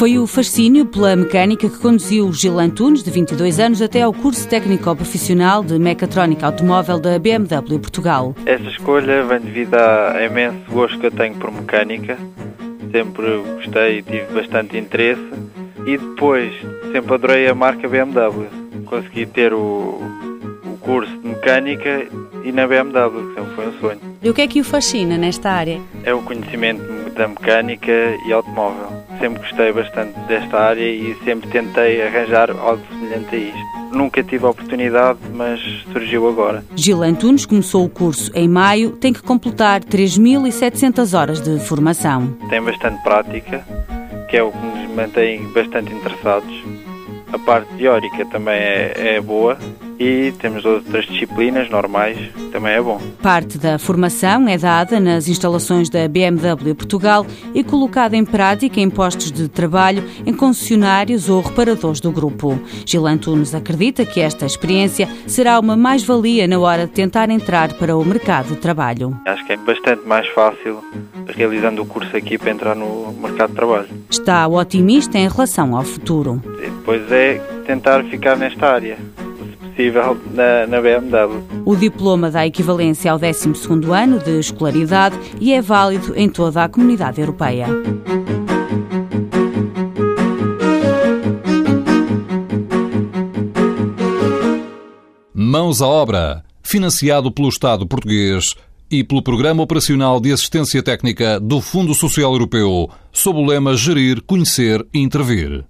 Foi o fascínio pela mecânica que conduziu Gil Antunes, de 22 anos, até ao curso técnico-profissional de mecatrónica automóvel da BMW Portugal. Esta escolha vem devido a imenso gosto que eu tenho por mecânica. Sempre gostei e tive bastante interesse. E depois, sempre adorei a marca BMW. Consegui ter o, o curso mecânica e na BMW, que sempre foi um sonho. E o que é que o fascina nesta área? É o conhecimento da mecânica e automóvel sempre gostei bastante desta área e sempre tentei arranjar algo semelhante a isto. Nunca tive a oportunidade, mas surgiu agora. Gil Antunes começou o curso em maio, tem que completar 3.700 horas de formação. Tem bastante prática, que é o que nos mantém bastante interessados. A parte teórica também é, é boa, e temos outras disciplinas normais, também é bom. Parte da formação é dada nas instalações da BMW Portugal e colocada em prática em postos de trabalho em concessionários ou reparadores do grupo. Gil Antunes acredita que esta experiência será uma mais-valia na hora de tentar entrar para o mercado de trabalho. Acho que é bastante mais fácil realizando o curso aqui para entrar no mercado de trabalho. Está otimista em relação ao futuro. E depois é tentar ficar nesta área possível na, na BMW. O diploma dá equivalência ao 12 ano de escolaridade e é válido em toda a comunidade europeia. Mãos à obra, financiado pelo Estado português e pelo Programa Operacional de Assistência Técnica do Fundo Social Europeu, sob o lema Gerir, Conhecer e Intervir.